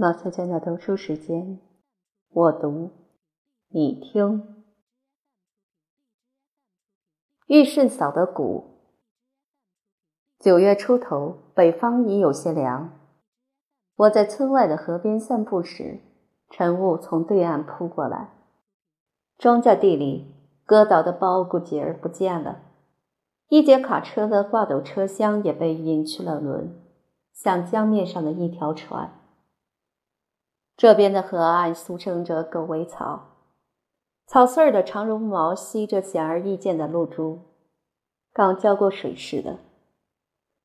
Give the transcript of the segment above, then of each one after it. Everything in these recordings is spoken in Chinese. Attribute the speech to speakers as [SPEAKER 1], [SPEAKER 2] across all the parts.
[SPEAKER 1] 毛菜娟的读书时间，我读，你听。玉顺嫂的鼓。九月初头，北方已有些凉。我在村外的河边散步时，晨雾从对岸扑过来。庄稼地里割倒的苞谷节儿不见了，一节卡车的挂斗车厢也被引去了轮，像江面上的一条船。这边的河岸俗称着狗尾草，草穗儿的长绒毛吸着显而易见的露珠，刚浇过水似的。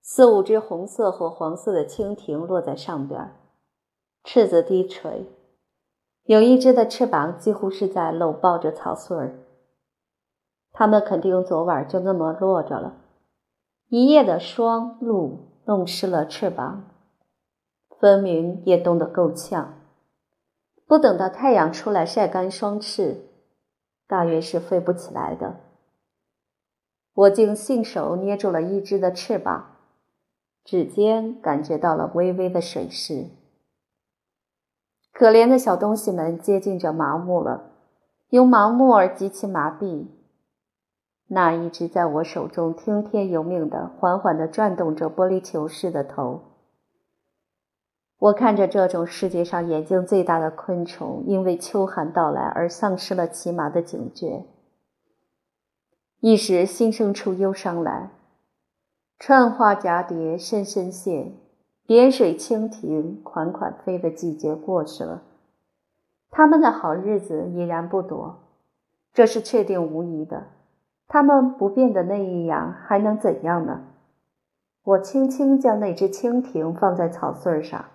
[SPEAKER 1] 四五只红色或黄色的蜻蜓落在上边，翅子低垂，有一只的翅膀几乎是在搂抱着草穗儿。它们肯定昨晚就那么落着了，一夜的霜露弄湿了翅膀，分明也冻得够呛。不等到太阳出来晒干双翅，大约是飞不起来的。我竟信手捏住了一只的翅膀，指尖感觉到了微微的水势。可怜的小东西们接近着麻木了，由麻木而极其麻痹。那一只在我手中听天由命的，缓缓地转动着玻璃球似的头。我看着这种世界上眼睛最大的昆虫，因为秋寒到来而丧失了起码的警觉，一时心生出忧伤来。串花蛱蝶深深谢，点水蜻蜓款款飞的季节过去了，他们的好日子已然不多，这是确定无疑的。他们不变的那一样，还能怎样呢？我轻轻将那只蜻蜓放在草穗上。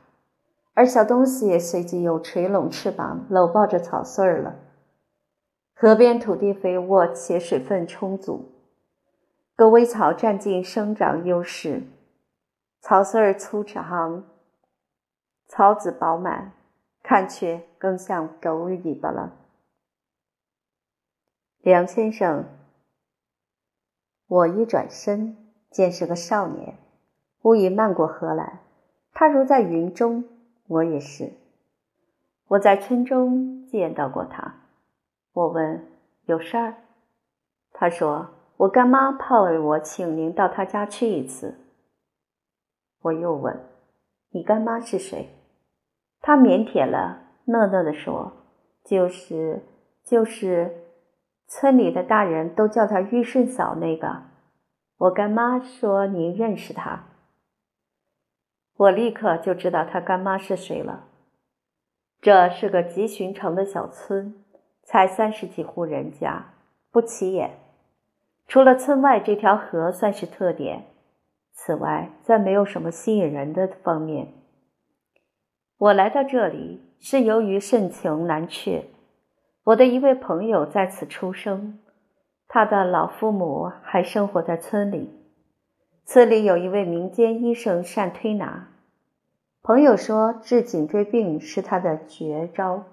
[SPEAKER 1] 而小东西也随即又垂拢翅膀，搂抱着草穗儿了。河边土地肥沃且水分充足，狗尾草占尽生长优势，草穗儿粗长，草籽饱满，看去更像狗尾巴了。梁先生，我一转身，见是个少年，忽已漫过河来，他如在云中。我也是，我在村中见到过他。我问有事儿，他说我干妈怕我请您到他家去一次。我又问你干妈是谁？他腼腆了，讷讷地说：“就是就是，村里的大人都叫他玉顺嫂那个。”我干妈说您认识他。我立刻就知道他干妈是谁了。这是个极寻常的小村，才三十几户人家，不起眼。除了村外这条河算是特点，此外再没有什么吸引人的方面。我来到这里是由于盛情难却，我的一位朋友在此出生，他的老父母还生活在村里。村里有一位民间医生善推拿，朋友说治颈椎病是他的绝招。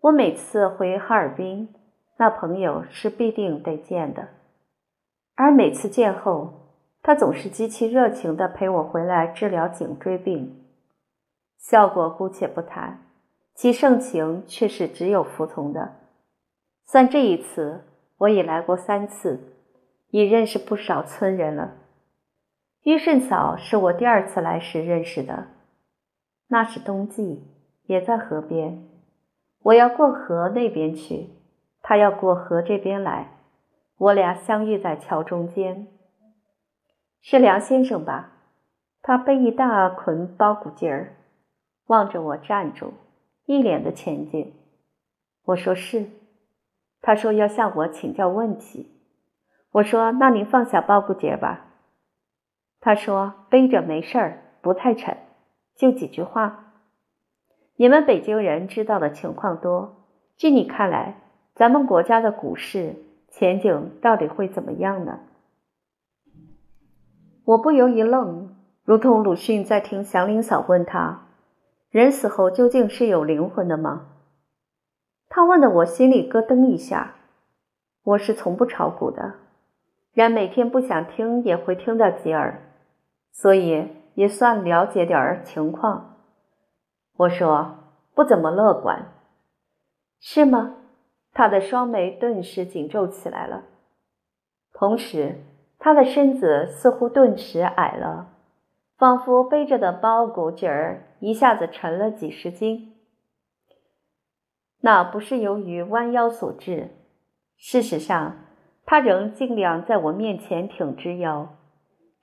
[SPEAKER 1] 我每次回哈尔滨，那朋友是必定得见的，而每次见后，他总是极其热情地陪我回来治疗颈椎病，效果姑且不谈，其盛情却是只有服从的。算这一次，我已来过三次，已认识不少村人了。玉顺嫂是我第二次来时认识的，那是冬季，也在河边。我要过河那边去，她要过河这边来，我俩相遇在桥中间。是梁先生吧？他背一大捆包谷筋儿，望着我站住，一脸的前进。我说是。他说要向我请教问题。我说那您放下包谷节吧。他说：“背着没事儿，不太沉，就几句话。你们北京人知道的情况多。据你看来，咱们国家的股市前景到底会怎么样呢？”我不由一愣，如同鲁迅在听祥林嫂问他：“人死后究竟是有灵魂的吗？”他问的我心里咯噔一下。我是从不炒股的，然每天不想听也会听到几耳。所以也算了解点儿情况。我说：“不怎么乐观，是吗？”他的双眉顿时紧皱起来了，同时他的身子似乎顿时矮了，仿佛背着的包谷劲儿一下子沉了几十斤。那不是由于弯腰所致，事实上，他仍尽量在我面前挺直腰，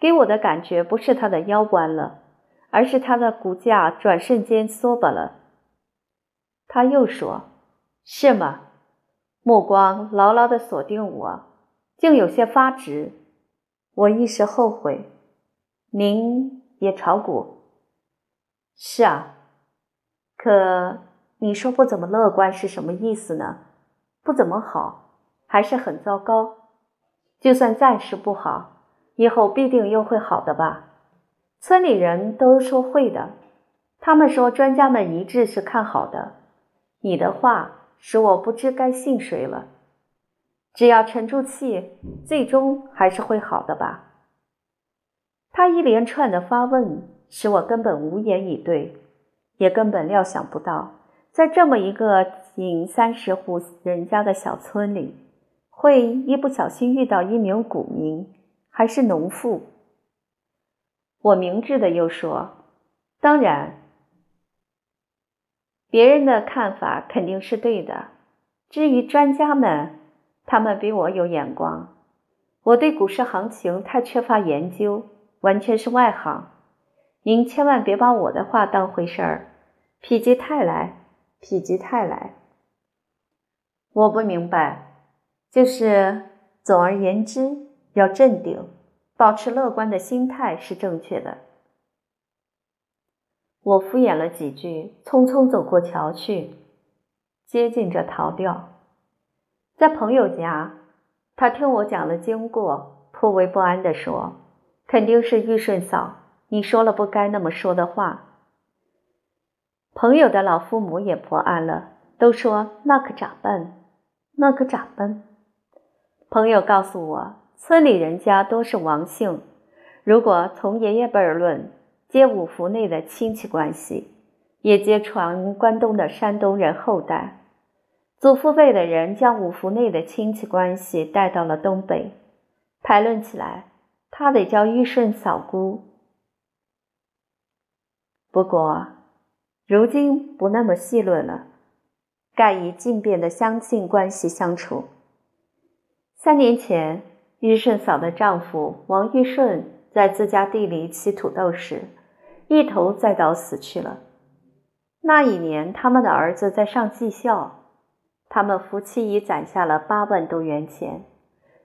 [SPEAKER 1] 给我的感觉不是他的腰弯了。而是他的骨架转瞬间缩巴了。他又说：“是吗？”目光牢牢的锁定我，竟有些发直。我一时后悔。您也炒股？是啊。可你说不怎么乐观是什么意思呢？不怎么好，还是很糟糕？就算暂时不好，以后必定又会好的吧？村里人都说会的，他们说专家们一致是看好的。你的话使我不知该信谁了。只要沉住气，最终还是会好的吧？他一连串的发问使我根本无言以对，也根本料想不到，在这么一个仅三十户人家的小村里，会一不小心遇到一名股民，还是农妇。我明智的又说：“当然，别人的看法肯定是对的。至于专家们，他们比我有眼光。我对股市行情太缺乏研究，完全是外行。您千万别把我的话当回事儿，否极泰来，否极泰来。我不明白，就是总而言之，要镇定。”保持乐观的心态是正确的。我敷衍了几句，匆匆走过桥去，接近着逃掉。在朋友家，他听我讲了经过，颇为不安地说：“肯定是玉顺嫂，你说了不该那么说的话。”朋友的老父母也不安了，都说：“那可咋办？那可咋办？”朋友告诉我。村里人家都是王姓，如果从爷爷辈儿论，皆五福内的亲戚关系，也皆传关东的山东人后代。祖父辈的人将五福内的亲戚关系带到了东北，排论起来，他得叫玉顺嫂姑。不过，如今不那么细论了，盖以近便的乡亲关系相处。三年前。玉顺嫂的丈夫王玉顺在自家地里起土豆时，一头栽倒死去了。那一年，他们的儿子在上技校，他们夫妻已攒下了八万多元钱，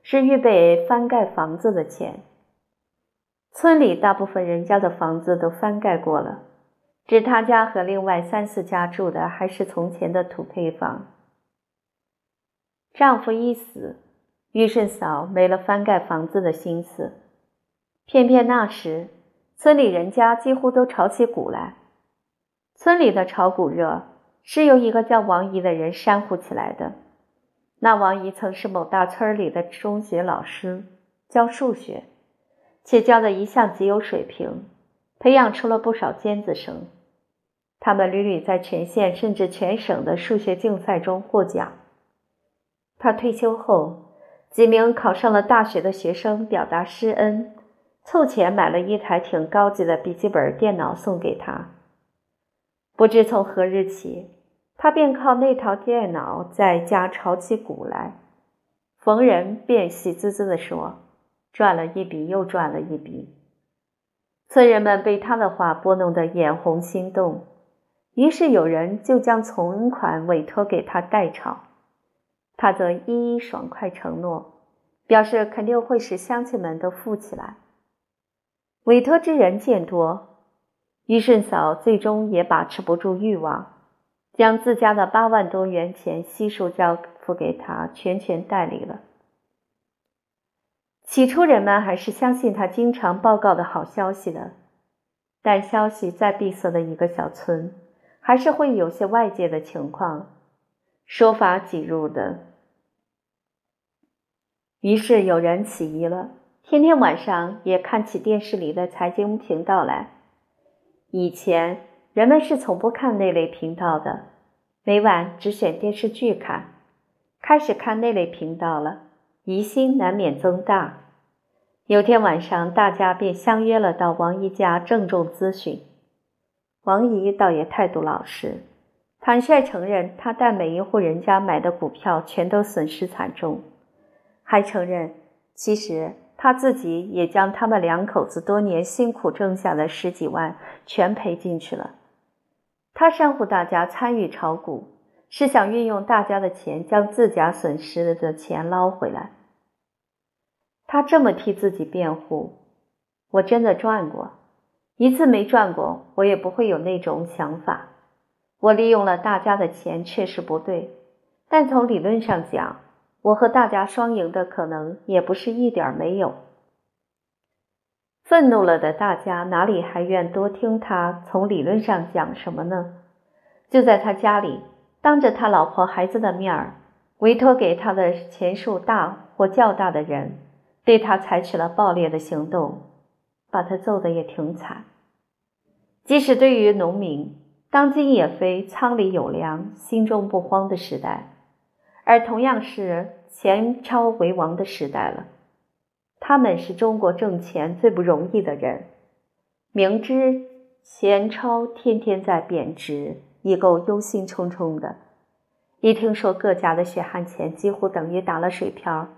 [SPEAKER 1] 是预备翻盖房子的钱。村里大部分人家的房子都翻盖过了，只他家和另外三四家住的还是从前的土坯房。丈夫一死。玉顺嫂没了翻盖房子的心思，偏偏那时村里人家几乎都炒起股来。村里的炒股热是由一个叫王姨的人煽乎起来的。那王姨曾是某大村里的中学老师，教数学，且教的一向极有水平，培养出了不少尖子生。他们屡屡在全县甚至全省的数学竞赛中获奖。他退休后。几名考上了大学的学生表达施恩，凑钱买了一台挺高级的笔记本电脑送给他。不知从何日起，他便靠那套电脑在家炒起股来，逢人便喜滋滋地说：“赚了一笔又赚了一笔。”村人们被他的话拨弄得眼红心动，于是有人就将存款委托给他代炒。他则一一爽快承诺，表示肯定会使乡亲们都富起来。委托之人见多，于顺嫂最终也把持不住欲望，将自家的八万多元钱悉数交付给他，全权代理了。起初人们还是相信他经常报告的好消息的，但消息再闭塞的一个小村，还是会有些外界的情况，说法挤入的。于是有人起疑了，天天晚上也看起电视里的财经频道来。以前人们是从不看那类频道的，每晚只选电视剧看。开始看那类频道了，疑心难免增大。有天晚上，大家便相约了到王姨家郑重咨询。王姨倒也态度老实，坦率承认她带每一户人家买的股票全都损失惨重，还承认其实他自己也将他们两口子多年辛苦挣下的十几万全赔进去了。他煽乎大家参与炒股。是想运用大家的钱，将自家损失的钱捞回来。他这么替自己辩护，我真的赚过，一次没赚过，我也不会有那种想法。我利用了大家的钱，确实不对，但从理论上讲，我和大家双赢的可能也不是一点没有。愤怒了的大家哪里还愿多听他从理论上讲什么呢？就在他家里。当着他老婆孩子的面儿，委托给他的钱数大或较大的人，对他采取了暴烈的行动，把他揍得也挺惨。即使对于农民，当今也非仓里有粮，心中不慌的时代，而同样是钱钞为王的时代了。他们是中国挣钱最不容易的人，明知钱钞天天在贬值。已够忧心忡忡的，一听说各家的血汗钱几乎等于打了水漂，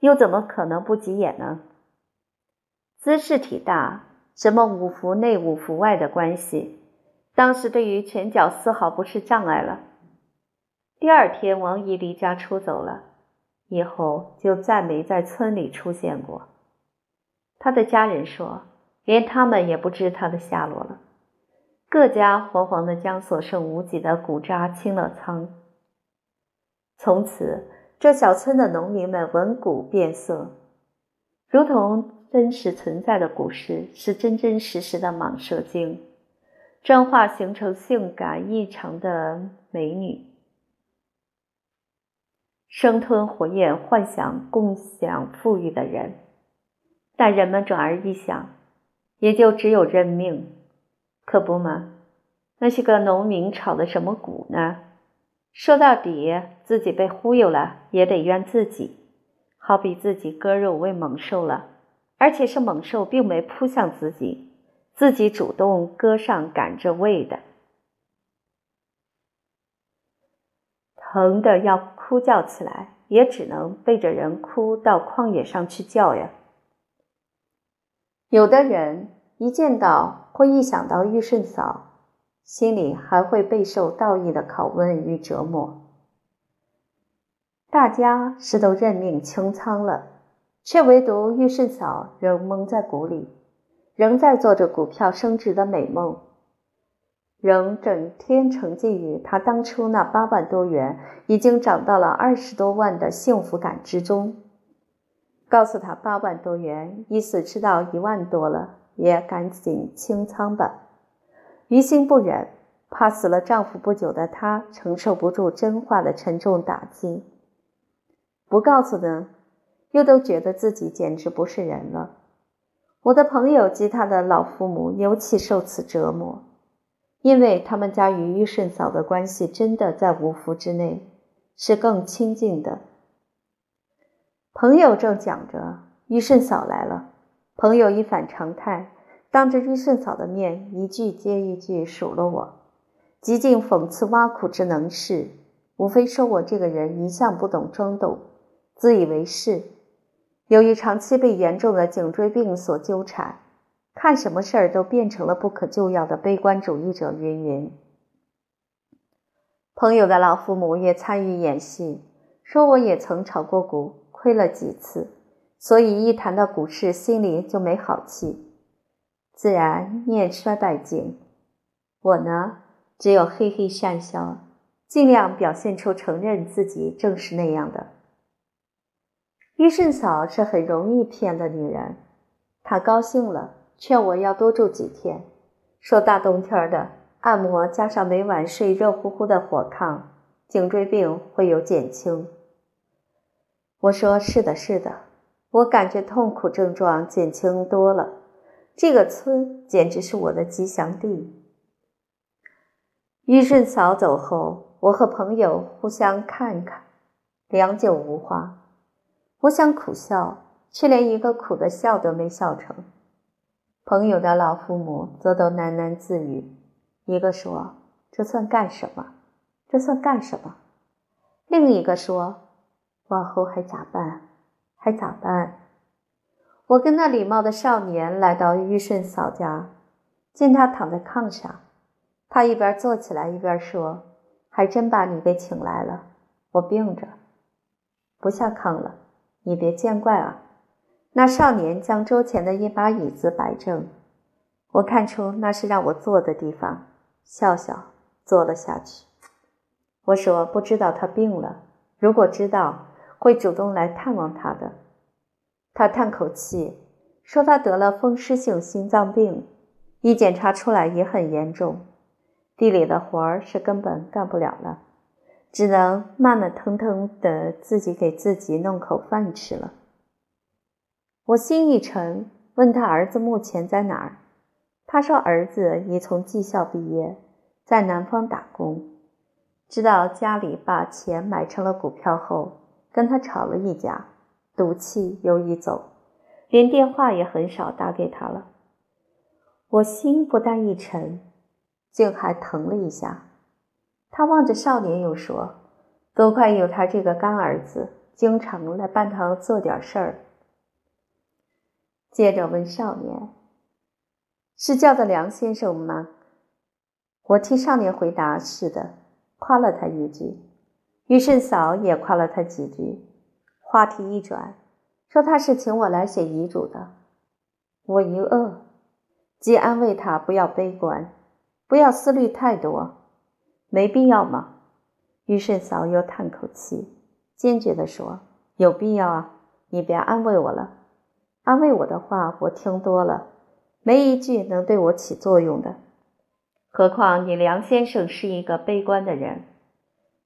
[SPEAKER 1] 又怎么可能不急眼呢？姿势体大，什么五福内五福外的关系，当时对于拳脚丝毫不是障碍了。第二天，王姨离家出走了，以后就再没在村里出现过。他的家人说，连他们也不知他的下落了。各家惶惶的将所剩无几的谷渣清了仓。从此，这小村的农民们闻股变色，如同真实存在的古诗是真真实实的蟒蛇精，转化形成性感异常的美女，生吞活咽，幻想共享富裕的人。但人们转而一想，也就只有认命。可不嘛，那些个农民炒的什么股呢？说到底，自己被忽悠了，也得怨自己。好比自己割肉喂猛兽了，而且是猛兽并没扑向自己，自己主动割上赶着喂的，疼的要哭叫起来，也只能背着人哭到旷野上去叫呀。有的人。一见到或一想到玉顺嫂，心里还会备受道义的拷问与折磨。大家是都认命清仓了，却唯独玉顺嫂仍蒙在鼓里，仍在做着股票升值的美梦，仍整天沉浸于他当初那八万多元已经涨到了二十多万的幸福感之中。告诉他八万多元，意思知道一万多了。也赶紧清仓吧，于心不忍，怕死了丈夫不久的她承受不住真话的沉重打击。不告诉呢，又都觉得自己简直不是人了。我的朋友及他的老父母尤其受此折磨，因为他们家与玉顺嫂的关系真的在五福之内，是更亲近的。朋友正讲着，玉顺嫂来了。朋友一反常态，当着玉顺嫂的面，一句接一句数落我，极尽讽刺挖苦之能事，无非说我这个人一向不懂装懂，自以为是。由于长期被严重的颈椎病所纠缠，看什么事儿都变成了不可救药的悲观主义者，云云。朋友的老父母也参与演戏，说我也曾炒过股，亏了几次。所以一谈到股市，心里就没好气，自然念衰败尽。我呢，只有嘿嘿讪笑，尽量表现出承认自己正是那样的。玉顺嫂是很容易骗的女人，她高兴了，劝我要多住几天，说大冬天的按摩加上每晚睡热乎乎的火炕，颈椎病会有减轻。我说是的，是的。我感觉痛苦症状减轻多了，这个村简直是我的吉祥地。玉顺嫂走后，我和朋友互相看看，良久无话。我想苦笑，却连一个苦的笑都没笑成。朋友的老父母则都喃喃自语：“一个说这算干什么？这算干什么？”另一个说：“往后还咋办？还咋办？”我跟那礼貌的少年来到玉顺嫂家，见他躺在炕上，他一边坐起来一边说：“还真把你给请来了，我病着，不下炕了，你别见怪啊。”那少年将桌前的一把椅子摆正，我看出那是让我坐的地方，笑笑坐了下去。我说：“不知道他病了，如果知道，会主动来探望他的。”他叹口气，说：“他得了风湿性心脏病，一检查出来也很严重，地里的活儿是根本干不了了，只能慢慢腾腾的自己给自己弄口饭吃了。”我心一沉，问他儿子目前在哪儿。他说儿子已从技校毕业，在南方打工。知道家里把钱买成了股票后，跟他吵了一架，赌气又一走，连电话也很少打给他了。我心不但一沉，竟还疼了一下。他望着少年又说：“多亏有他这个干儿子，经常来办堂做点事儿。”接着问少年：“是叫的梁先生吗？”我替少年回答：“是的。”夸了他一句，于顺嫂也夸了他几句。话题一转，说他是请我来写遗嘱的。我一饿，即安慰他不要悲观，不要思虑太多，没必要嘛？于顺嫂又叹口气，坚决地说：“有必要啊！你别安慰我了。”安慰我的话，我听多了，没一句能对我起作用的。何况你梁先生是一个悲观的人，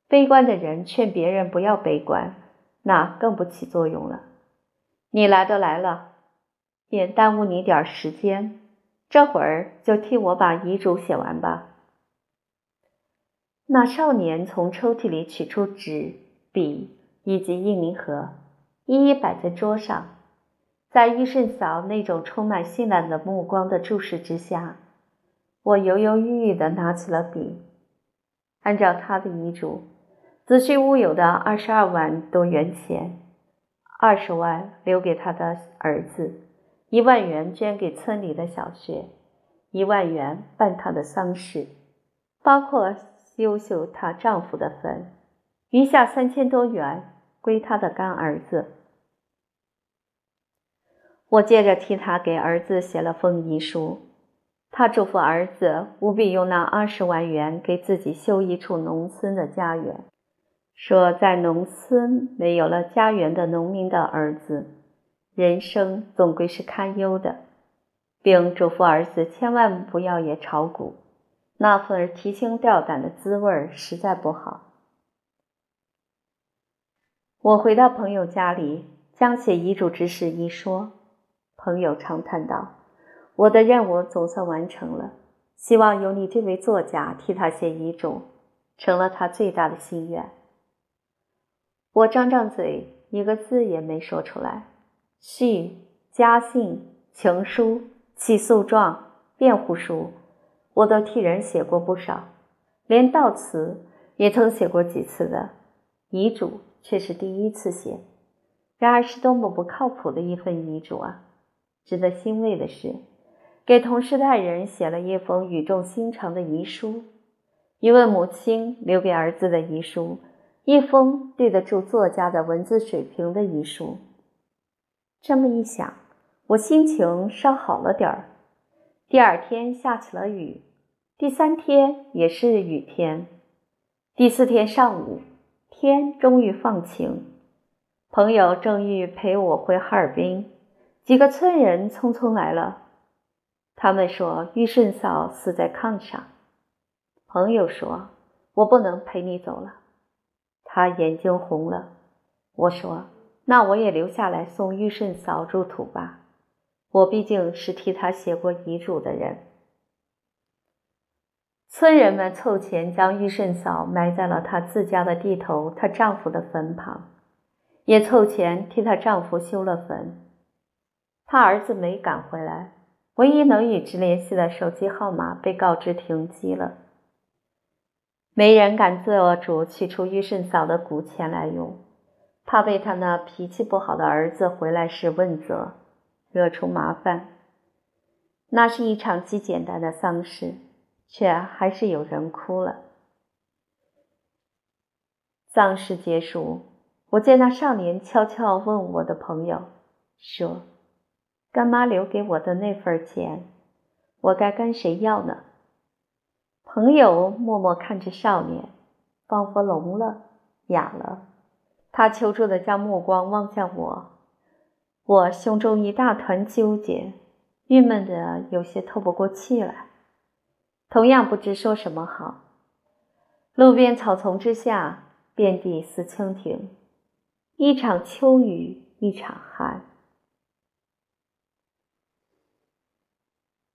[SPEAKER 1] 悲观的人劝别人不要悲观，那更不起作用了。你来都来了，便耽误你点时间，这会儿就替我把遗嘱写完吧。那少年从抽屉里取出纸、笔以及印泥盒，一一摆在桌上。在玉顺嫂那种充满信赖的目光的注视之下，我犹犹豫豫地拿起了笔。按照他的遗嘱，子虚乌有的二十二万多元钱，二十万留给他的儿子，一万元捐给村里的小学，一万元办他的丧事，包括修修她丈夫的坟，余下三千多元归他的干儿子。我接着替他给儿子写了封遗书，他嘱咐儿子务必用那二十万元给自己修一处农村的家园，说在农村没有了家园的农民的儿子，人生总归是堪忧的，并嘱咐儿子千万不要也炒股，那份提心吊胆的滋味实在不好。我回到朋友家里，将写遗嘱之事一说。朋友长叹道：“我的任务总算完成了，希望有你这位作家替他写遗嘱，成了他最大的心愿。”我张张嘴，一个字也没说出来。序、家信、情书、起诉状、辩护书，我都替人写过不少，连悼词也曾写过几次的，遗嘱却是第一次写。然而是多么不靠谱的一份遗嘱啊！值得欣慰的是，给同事代人写了一封语重心长的遗书，一位母亲留给儿子的遗书，一封对得住作家的文字水平的遗书。这么一想，我心情稍好了点儿。第二天下起了雨，第三天也是雨天，第四天上午天终于放晴，朋友正欲陪我回哈尔滨。几个村人匆匆来了，他们说玉顺嫂死在炕上。朋友说：“我不能陪你走了。”他眼睛红了。我说：“那我也留下来送玉顺嫂入土吧，我毕竟是替她写过遗嘱的人。”村人们凑钱将玉顺嫂埋在了她自家的地头，她丈夫的坟旁，也凑钱替她丈夫修了坟。他儿子没赶回来，唯一能与之联系的手机号码被告知停机了。没人敢做主取出玉顺嫂的古钱来用，怕被他那脾气不好的儿子回来时问责，惹出麻烦。那是一场极简单的丧事。却还是有人哭了。丧事结束，我见那少年悄悄问我的朋友说：“干妈留给我的那份钱，我该跟谁要呢？”朋友默默看着少年，仿佛聋了、哑了。他求助的将目光望向我，我胸中一大团纠结，郁闷的有些透不过气来。同样不知说什么好。路边草丛之下，遍地似蜻蜓。一场秋雨一场寒。